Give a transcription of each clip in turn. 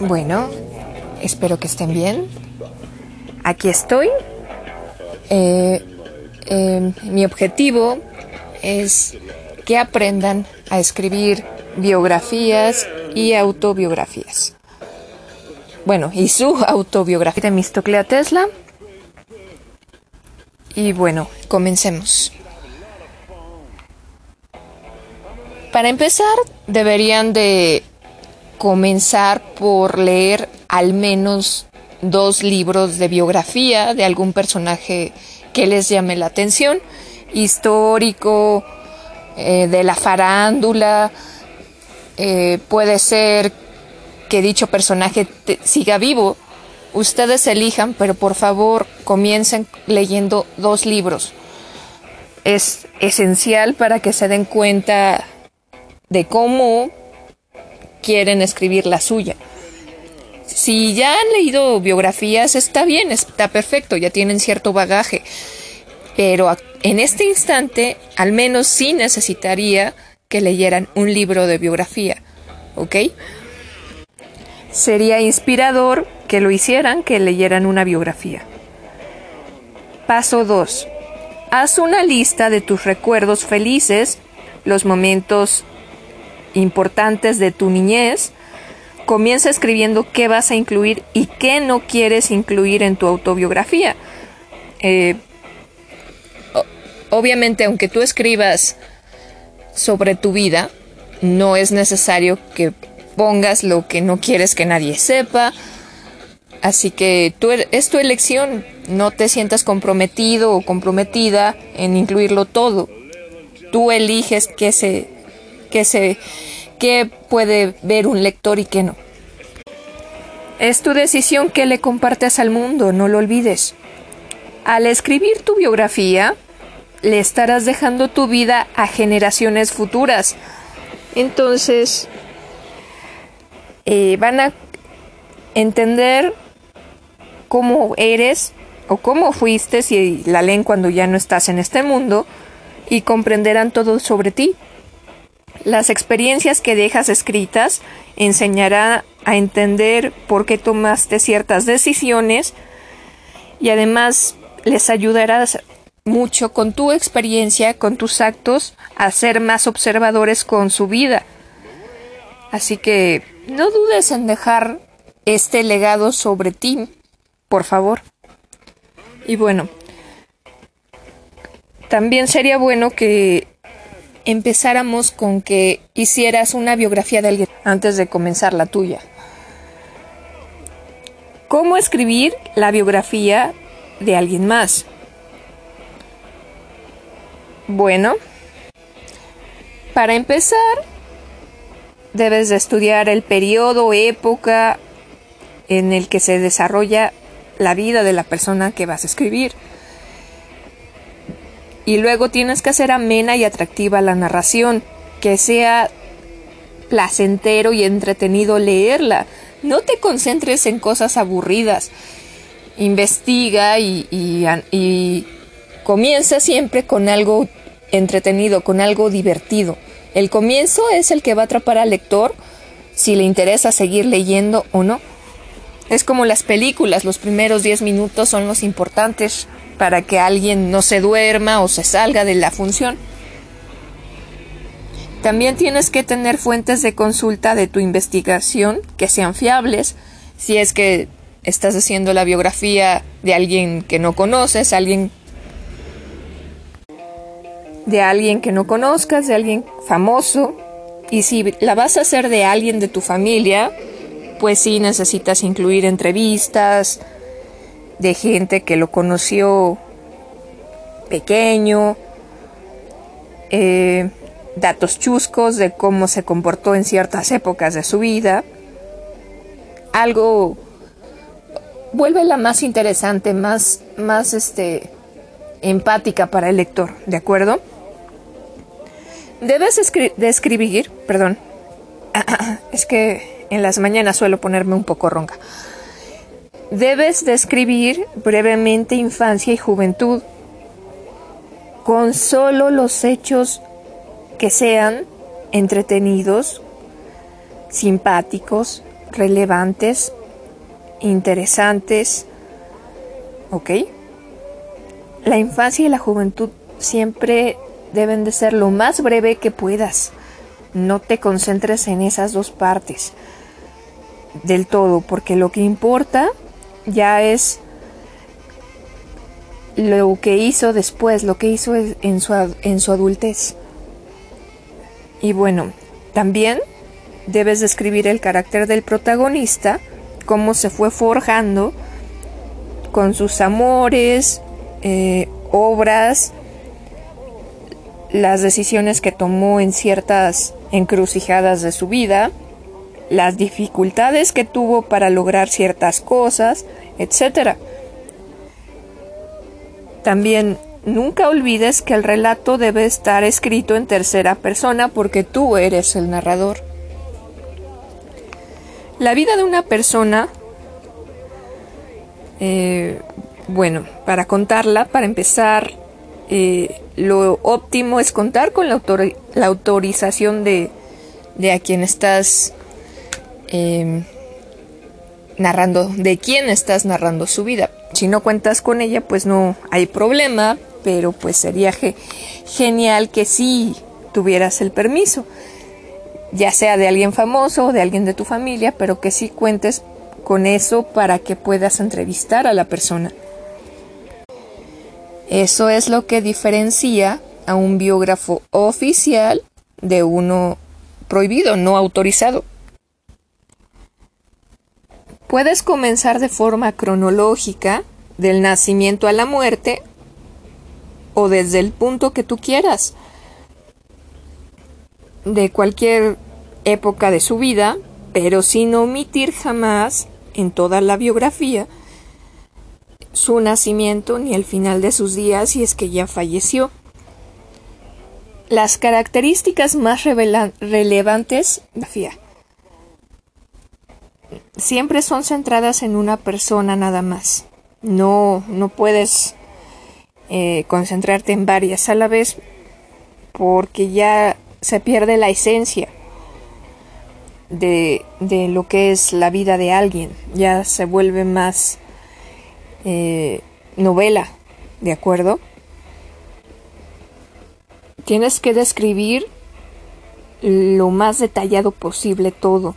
Bueno, espero que estén bien. Aquí estoy. Eh, eh, mi objetivo es que aprendan a escribir biografías y autobiografías. Bueno, y su autobiografía de Mistoclea Tesla. Y bueno, comencemos. Para empezar, deberían de comenzar por leer al menos dos libros de biografía de algún personaje que les llame la atención, histórico, eh, de la farándula, eh, puede ser que dicho personaje siga vivo. Ustedes elijan, pero por favor comiencen leyendo dos libros. Es esencial para que se den cuenta de cómo quieren escribir la suya. Si ya han leído biografías, está bien, está perfecto, ya tienen cierto bagaje. Pero en este instante, al menos sí necesitaría que leyeran un libro de biografía, ¿ok? Sería inspirador que lo hicieran, que leyeran una biografía. Paso 2. Haz una lista de tus recuerdos felices, los momentos importantes de tu niñez, comienza escribiendo qué vas a incluir y qué no quieres incluir en tu autobiografía. Eh, obviamente, aunque tú escribas sobre tu vida, no es necesario que pongas lo que no quieres que nadie sepa. Así que tú, er, es tu elección, no te sientas comprometido o comprometida en incluirlo todo. Tú eliges qué se, qué se qué puede ver un lector y qué no. Es tu decisión que le compartes al mundo, no lo olvides. Al escribir tu biografía, le estarás dejando tu vida a generaciones futuras. Entonces, eh, van a entender cómo eres o cómo fuiste si la leen cuando ya no estás en este mundo y comprenderán todo sobre ti. Las experiencias que dejas escritas enseñará a entender por qué tomaste ciertas decisiones y además les ayudarás mucho con tu experiencia, con tus actos, a ser más observadores con su vida. Así que no dudes en dejar este legado sobre ti, por favor. Y bueno, también sería bueno que empezáramos con que hicieras una biografía de alguien antes de comenzar la tuya. ¿Cómo escribir la biografía de alguien más? Bueno, para empezar, debes de estudiar el periodo, época en el que se desarrolla la vida de la persona que vas a escribir y luego tienes que hacer amena y atractiva la narración, que sea placentero y entretenido leerla. No te concentres en cosas aburridas. Investiga y, y, comienza siempre con algo entretenido, con algo divertido. El comienzo es el que va a atrapar al lector si le interesa seguir leyendo o no. Es como las películas, los primeros 10 minutos son los importantes para que alguien no se duerma o se salga de la función. También tienes que tener fuentes de consulta de tu investigación que sean fiables. Si es que estás haciendo la biografía de alguien que no conoces, alguien de alguien que no conozcas, de alguien famoso. Y si la vas a hacer de alguien de tu familia, pues sí necesitas incluir entrevistas, de gente que lo conoció pequeño, eh, datos chuscos de cómo se comportó en ciertas épocas de su vida, algo vuelve la más interesante, más, más este, empática para el lector, ¿de acuerdo? Debes de escribir, perdón, es que en las mañanas suelo ponerme un poco ronca. Debes describir brevemente infancia y juventud con solo los hechos que sean entretenidos, simpáticos, relevantes, interesantes. ¿Ok? La infancia y la juventud siempre deben de ser lo más breve que puedas. No te concentres en esas dos partes del todo, porque lo que importa ya es lo que hizo después, lo que hizo en su, en su adultez. Y bueno, también debes describir el carácter del protagonista, cómo se fue forjando con sus amores, eh, obras, las decisiones que tomó en ciertas encrucijadas de su vida, las dificultades que tuvo para lograr ciertas cosas, etc. También nunca olvides que el relato debe estar escrito en tercera persona porque tú eres el narrador. La vida de una persona, eh, bueno, para contarla, para empezar, eh, lo óptimo es contar con la, la autorización de, de, a quien estás em, narrando, de quién estás narrando su vida. Si no cuentas con ella, pues no hay problema, pero pues sería genial que sí tuvieras el permiso ya sea de alguien famoso o de alguien de tu familia, pero que sí cuentes con eso para que puedas entrevistar a la persona. Eso es lo que diferencia a un biógrafo oficial de uno prohibido, no autorizado. Puedes comenzar de forma cronológica, del nacimiento a la muerte, o desde el punto que tú quieras, de cualquier época de su vida, pero sin omitir jamás en toda la biografía su nacimiento ni el final de sus días si es que ya falleció. Las características más relevantes siempre son centradas en una persona nada más. No, no puedes eh, concentrarte en varias a la vez porque ya se pierde la esencia de, lo que es la vida de alguien, ya se vuelve más eh, novela, ¿de acuerdo? Tienes que describir lo más detallado posible todo.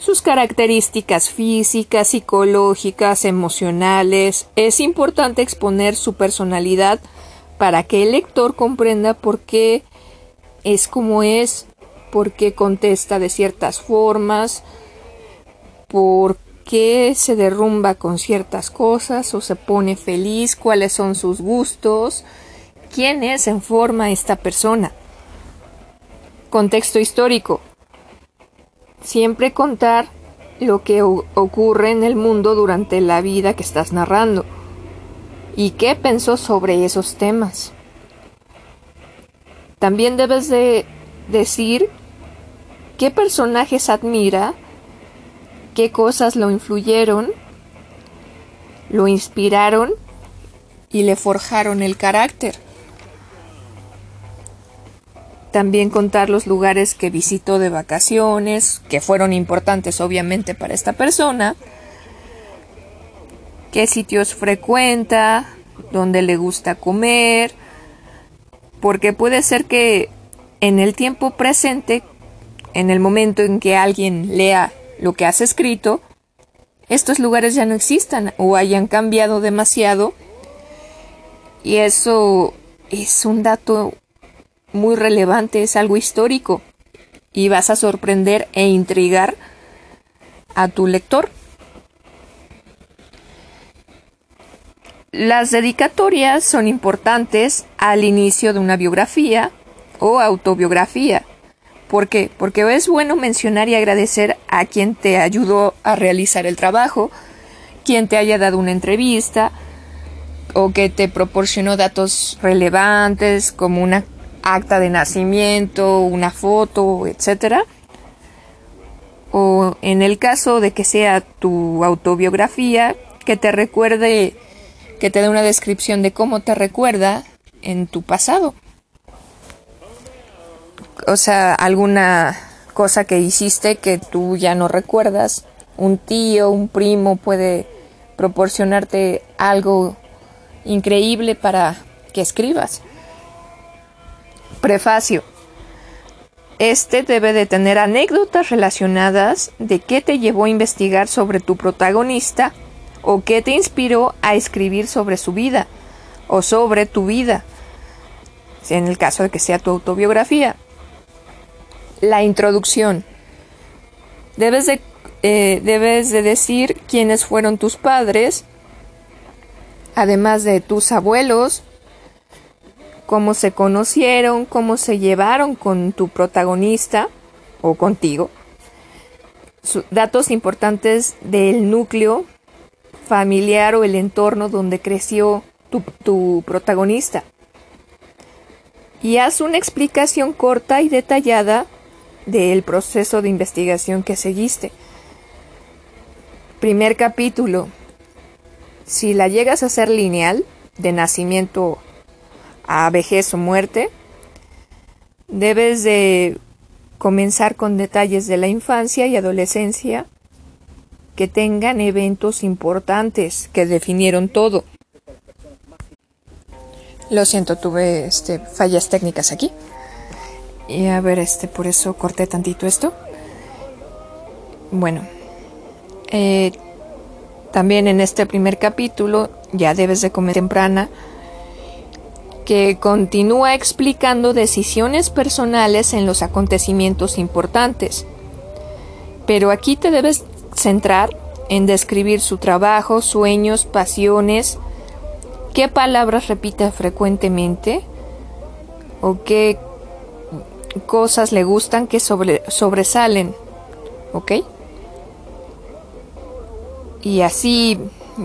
Sus características físicas, psicológicas, emocionales. Es importante exponer su personalidad para que el lector comprenda por qué es como es por qué contesta de ciertas formas, por qué se derrumba con ciertas cosas o se pone feliz, cuáles son sus gustos, quién es en forma esta persona. Contexto histórico. Siempre contar lo que ocurre en el mundo durante la vida que estás narrando y qué pensó sobre esos temas. También debes de decir qué personajes admira, qué cosas lo influyeron, lo inspiraron y le forjaron el carácter. También contar los lugares que visitó de vacaciones, que fueron importantes obviamente para esta persona, qué sitios frecuenta, dónde le gusta comer, porque puede ser que en el tiempo presente en el momento en que alguien lea lo que has escrito, estos lugares ya no existan o hayan cambiado demasiado. Y eso es un dato muy relevante, es algo histórico. Y vas a sorprender e intrigar a tu lector. Las dedicatorias son importantes al inicio de una biografía o autobiografía ¿Por qué? Porque es bueno mencionar y agradecer a quien te ayudó a realizar el trabajo, quien te haya dado una entrevista o que te proporcionó datos relevantes como una acta de nacimiento, una foto, etcétera. O en el caso de que sea tu autobiografía, que te recuerde, que te dé una descripción de cómo te recuerda en tu pasado o sea, alguna cosa que hiciste que tú ya no recuerdas. Un tío, un primo puede proporcionarte algo increíble para que escribas. Prefacio. Este debe de tener anécdotas relacionadas de qué te llevó a investigar sobre tu protagonista o qué te inspiró a escribir sobre su vida o sobre tu vida, en el caso de que sea tu autobiografía. La introducción. Debes de, eh, debes de decir quiénes fueron tus padres, además de tus abuelos, cómo se conocieron, cómo se llevaron con tu protagonista o contigo. datos importantes del núcleo familiar o el entorno donde creció tu, tu protagonista. Y haz una explicación corta y detallada del proceso de investigación que seguiste. Primer capítulo. Si la llegas a ser lineal, de nacimiento a vejez o muerte, debes de comenzar con detalles de la infancia y adolescencia que tengan eventos importantes que definieron todo. Lo siento, tuve este, fallas técnicas aquí. Y a ver, este, por eso corté tantito esto. Bueno, eh, también en este primer capítulo ya debes de comer temprana que continúa explicando decisiones personales en los acontecimientos importantes. Pero aquí te debes centrar en describir su trabajo, sueños, pasiones, qué palabras repite frecuentemente o qué cosas le gustan que sobresalen, ¿ok? Y así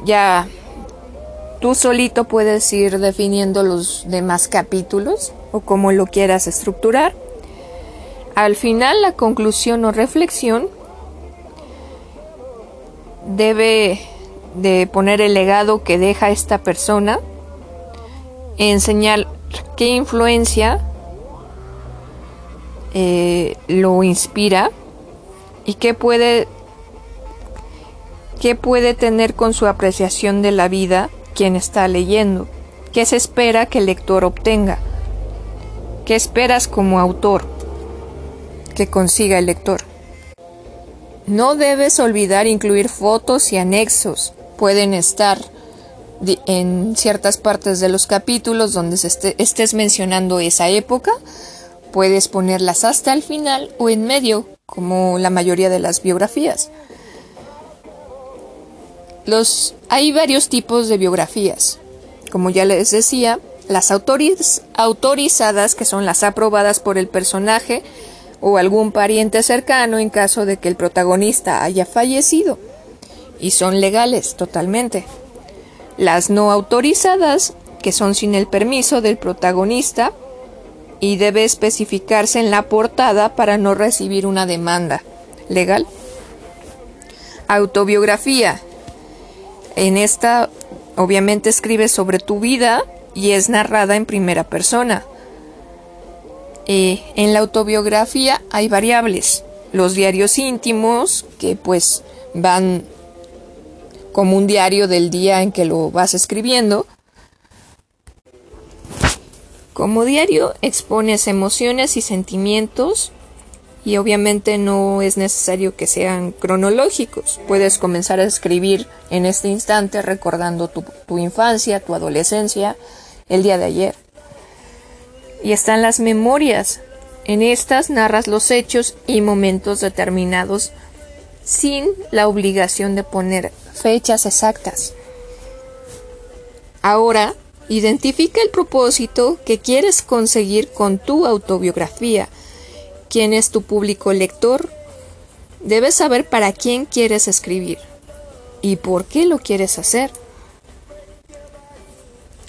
ya Tú solito puedes ir definiendo los demás capítulos o como lo quieras estructurar. Al final, la conclusión o reflexión debe de poner el legado que deja esta persona, enseñar qué influencia eh, lo inspira y qué puede, qué puede tener con su apreciación de la vida quien está leyendo, qué se espera que el lector obtenga, qué esperas como autor que consiga el lector. No debes olvidar incluir fotos y anexos. Pueden estar en ciertas partes de los capítulos donde estés mencionando esa época. Puedes ponerlas hasta el final o en medio, como la mayoría de las biografías. Hay varios tipos de biografías. Como ya les decía, las autorizadas, que son las aprobadas por el personaje o algún pariente cercano en caso de que el protagonista haya fallecido, y son legales totalmente. Las no autorizadas, que son sin el permiso del protagonista, y debe especificarse en la portada para no recibir una demanda legal. Autobiografía, en esta, obviamente, escribe sobre tu vida y es narrada en primera persona. en la autobiografía hay variables. Los diarios íntimos, que pues van como un diario del día en que lo vas escribiendo. Como diario expones emociones y sentimientos y obviamente no es necesario que sean cronológicos. Puedes comenzar a escribir en este instante recordando tu, infancia, tu adolescencia, el día de ayer. Y están las memorias. En estas narras los hechos y momentos determinados sin la obligación de poner fechas exactas. Ahora, identifica el propósito que quieres conseguir con tu autobiografía quién es tu público lector, debes saber para quién quieres escribir y por qué lo quieres hacer.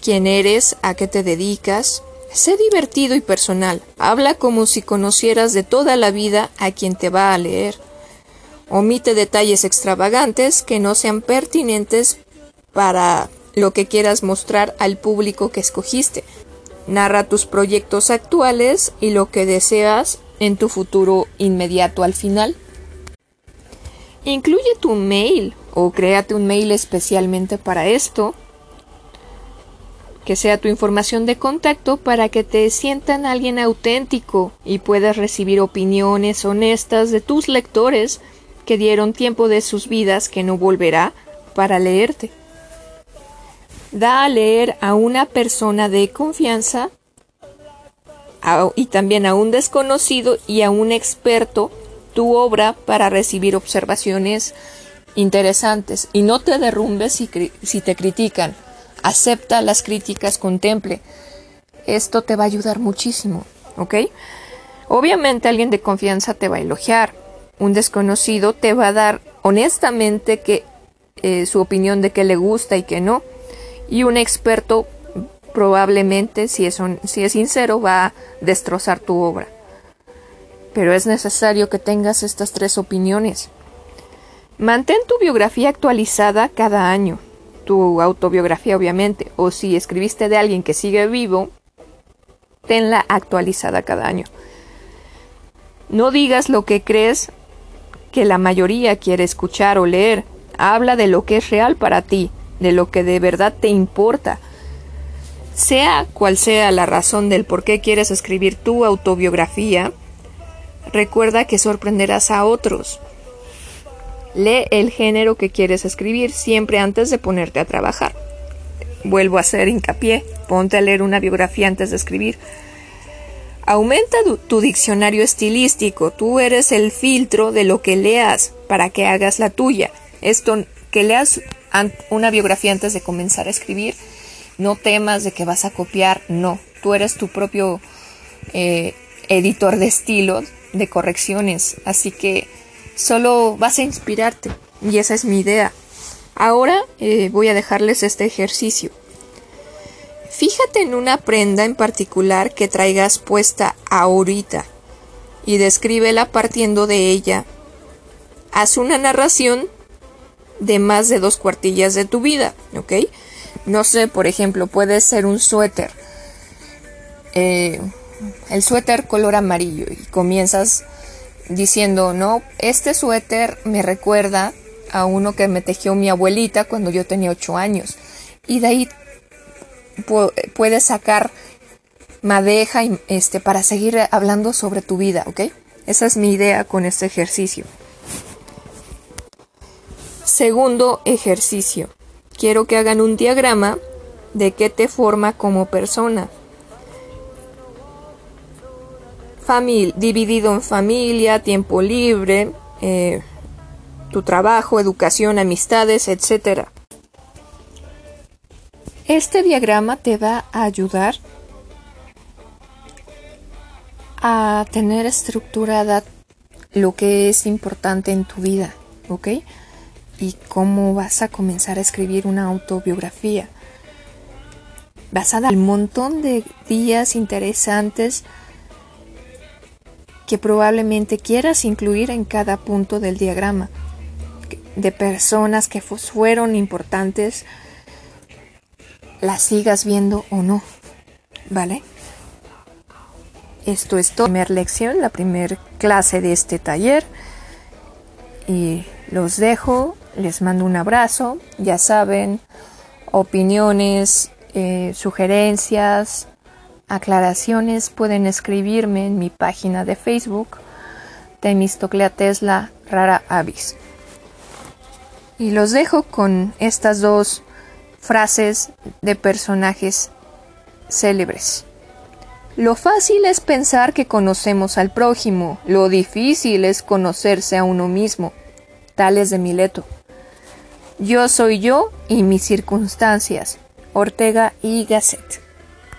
¿Quién eres? ¿A qué te dedicas? Sé divertido y personal. Habla como si conocieras de toda la vida a quien te va a leer. Omite detalles extravagantes que no sean pertinentes para lo que quieras mostrar al público que escogiste. Narra tus proyectos actuales y lo que deseas en tu futuro inmediato al final. Incluye tu mail o créate un mail especialmente para esto, que sea tu información de contacto para que te sientan alguien auténtico y puedas recibir opiniones honestas de tus lectores que dieron tiempo de sus vidas que no volverá para leerte. Da a leer a una persona de confianza y también a un desconocido y a un experto tu obra para recibir observaciones interesantes y no te derrumbes si, si te critican. Acepta las críticas, contemple. Esto te va a ayudar muchísimo, ¿ok? Obviamente alguien de confianza te va a elogiar. Un desconocido te va a dar honestamente que eh, su opinión de que le gusta y que no. Y un experto probablemente, si es, si es sincero, va a destrozar tu obra. Pero es necesario que tengas estas tres opiniones. Mantén tu biografía actualizada cada año. Tu autobiografía, obviamente. O si escribiste de alguien que sigue vivo, tenla actualizada cada año. No digas lo que crees que la mayoría quiere escuchar o leer. Habla de lo que es real para ti, de lo que de verdad te importa. Sea cual sea la razón del por qué quieres escribir tu autobiografía, recuerda que sorprenderás a otros. Lee el género que quieres escribir siempre antes de ponerte a trabajar. Vuelvo a hacer hincapié, ponte a leer una biografía antes de escribir. Aumenta tu, diccionario estilístico, tú eres el filtro de lo que leas para que hagas la tuya. Esto, que leas una biografía antes de comenzar a escribir, no temas de que vas a copiar, no, tú eres tu propio eh, editor de estilos, de correcciones, así que Solo vas a inspirarte. Y esa es mi idea. Ahora eh, voy a dejarles este ejercicio. Fíjate en una prenda en particular que traigas puesta ahorita y descríbela partiendo de ella. Haz una narración de más de dos cuartillas de tu vida, ¿ok? No sé, por ejemplo, puede ser un suéter. Eh, el suéter color amarillo y comienzas diciendo, no, este suéter me recuerda a uno que me tejió mi abuelita cuando yo tenía ocho años. Y de ahí puedes sacar madeja este, para seguir hablando sobre tu vida, ¿ok? Esa es mi idea con este ejercicio. Segundo ejercicio. Quiero que hagan un diagrama de qué te forma como persona dividido en familia, tiempo libre, eh, tu trabajo, educación, amistades, etc. Este diagrama te va a ayudar a tener estructurada lo que es importante en tu vida, ¿ok? Y cómo vas a comenzar a escribir una autobiografía. Vas a dar un montón de días interesantes que probablemente quieras incluir en cada punto del diagrama, de personas que fueron importantes, las sigas viendo o no, ¿vale? Esto es toda la primera lección, la primera clase de este taller. Y los dejo, les mando un abrazo, ya saben, opiniones, eh, sugerencias, aclaraciones pueden escribirme en mi página de Facebook Temistoclea Tesla Rara Avis. Y los dejo con estas dos frases de personajes célebres. Lo fácil es pensar que conocemos al prójimo, lo difícil es conocerse a uno mismo. Tales de Mileto. Yo soy yo y mis circunstancias. Ortega y Gasset.